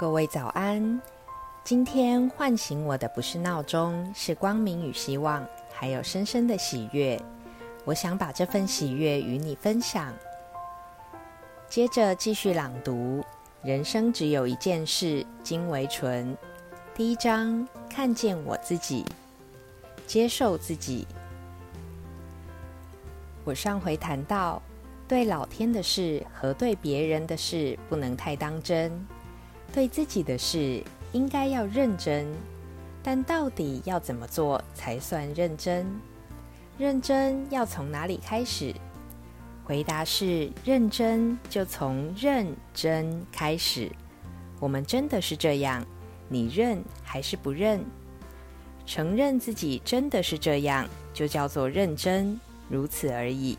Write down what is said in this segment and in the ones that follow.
各位早安！今天唤醒我的不是闹钟，是光明与希望，还有深深的喜悦。我想把这份喜悦与你分享。接着继续朗读：人生只有一件事，金为纯。第一章：看见我自己，接受自己。我上回谈到，对老天的事和对别人的事不能太当真。对自己的事应该要认真，但到底要怎么做才算认真？认真要从哪里开始？回答是：认真就从认真开始。我们真的是这样？你认还是不认？承认自己真的是这样，就叫做认真，如此而已。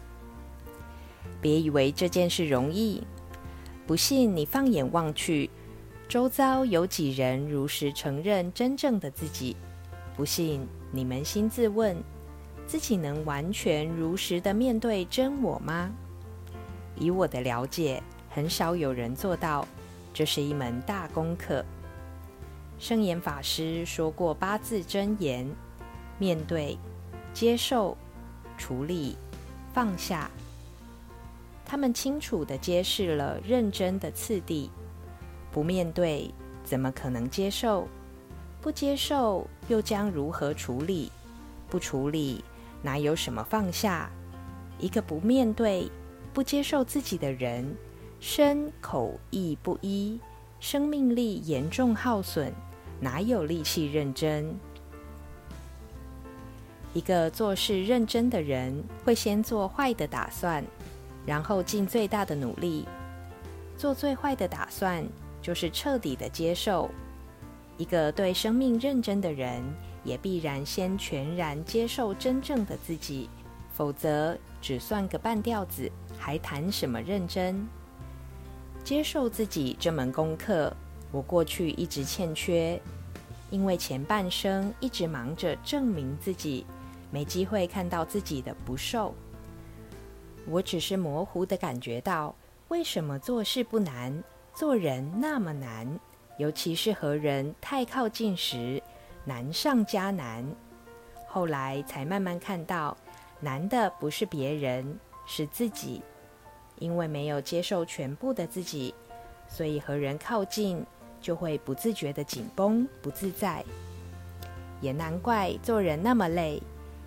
别以为这件事容易，不信你放眼望去。周遭有几人如实承认真正的自己？不信，你扪心自问，自己能完全如实的面对真我吗？以我的了解，很少有人做到，这是一门大功课。圣严法师说过八字真言：面对、接受、处理、放下。他们清楚的揭示了认真的次第。不面对，怎么可能接受？不接受，又将如何处理？不处理，哪有什么放下？一个不面对、不接受自己的人，身口意不一，生命力严重耗损，哪有力气认真？一个做事认真的人，会先做坏的打算，然后尽最大的努力做最坏的打算。就是彻底的接受一个对生命认真的人，也必然先全然接受真正的自己，否则只算个半吊子，还谈什么认真？接受自己这门功课，我过去一直欠缺，因为前半生一直忙着证明自己，没机会看到自己的不受。我只是模糊的感觉到，为什么做事不难？做人那么难，尤其是和人太靠近时，难上加难。后来才慢慢看到，难的不是别人，是自己。因为没有接受全部的自己，所以和人靠近就会不自觉的紧绷不自在。也难怪做人那么累，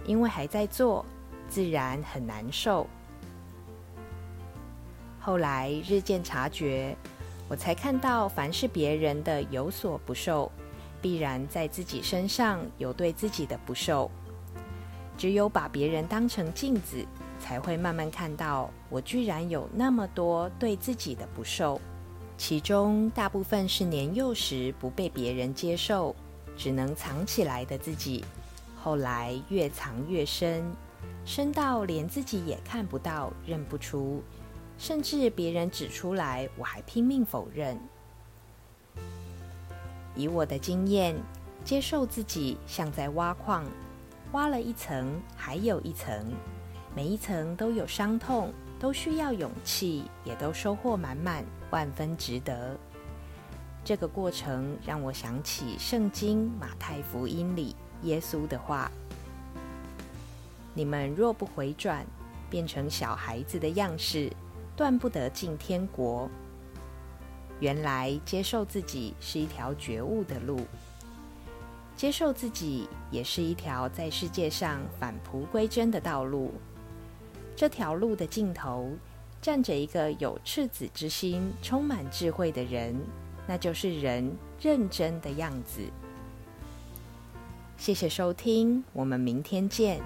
因为还在做，自然很难受。后来日渐察觉。我才看到，凡是别人的有所不受，必然在自己身上有对自己的不受。只有把别人当成镜子，才会慢慢看到，我居然有那么多对自己的不受。其中大部分是年幼时不被别人接受，只能藏起来的自己，后来越藏越深，深到连自己也看不到、认不出。甚至别人指出来，我还拼命否认。以我的经验，接受自己像在挖矿，挖了一层还有一层，每一层都有伤痛，都需要勇气，也都收获满满，万分值得。这个过程让我想起《圣经·马太福音》里耶稣的话：“你们若不回转，变成小孩子的样式。”断不得进天国。原来接受自己是一条觉悟的路，接受自己也是一条在世界上返璞归真的道路。这条路的尽头站着一个有赤子之心、充满智慧的人，那就是人认真的样子。谢谢收听，我们明天见。